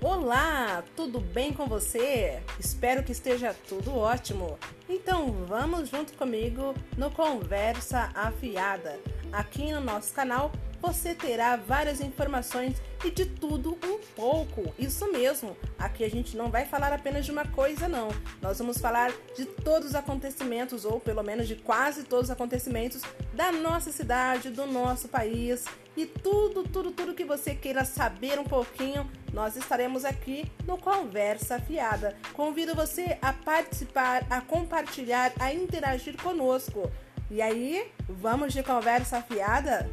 Olá, tudo bem com você? Espero que esteja tudo ótimo. Então vamos junto comigo no Conversa Afiada. Aqui no nosso canal você terá várias informações e de tudo pouco. Isso mesmo. Aqui a gente não vai falar apenas de uma coisa, não. Nós vamos falar de todos os acontecimentos, ou pelo menos de quase todos os acontecimentos da nossa cidade, do nosso país e tudo, tudo, tudo que você queira saber um pouquinho, nós estaremos aqui no Conversa Fiada. Convido você a participar, a compartilhar, a interagir conosco. E aí, vamos de conversa fiada?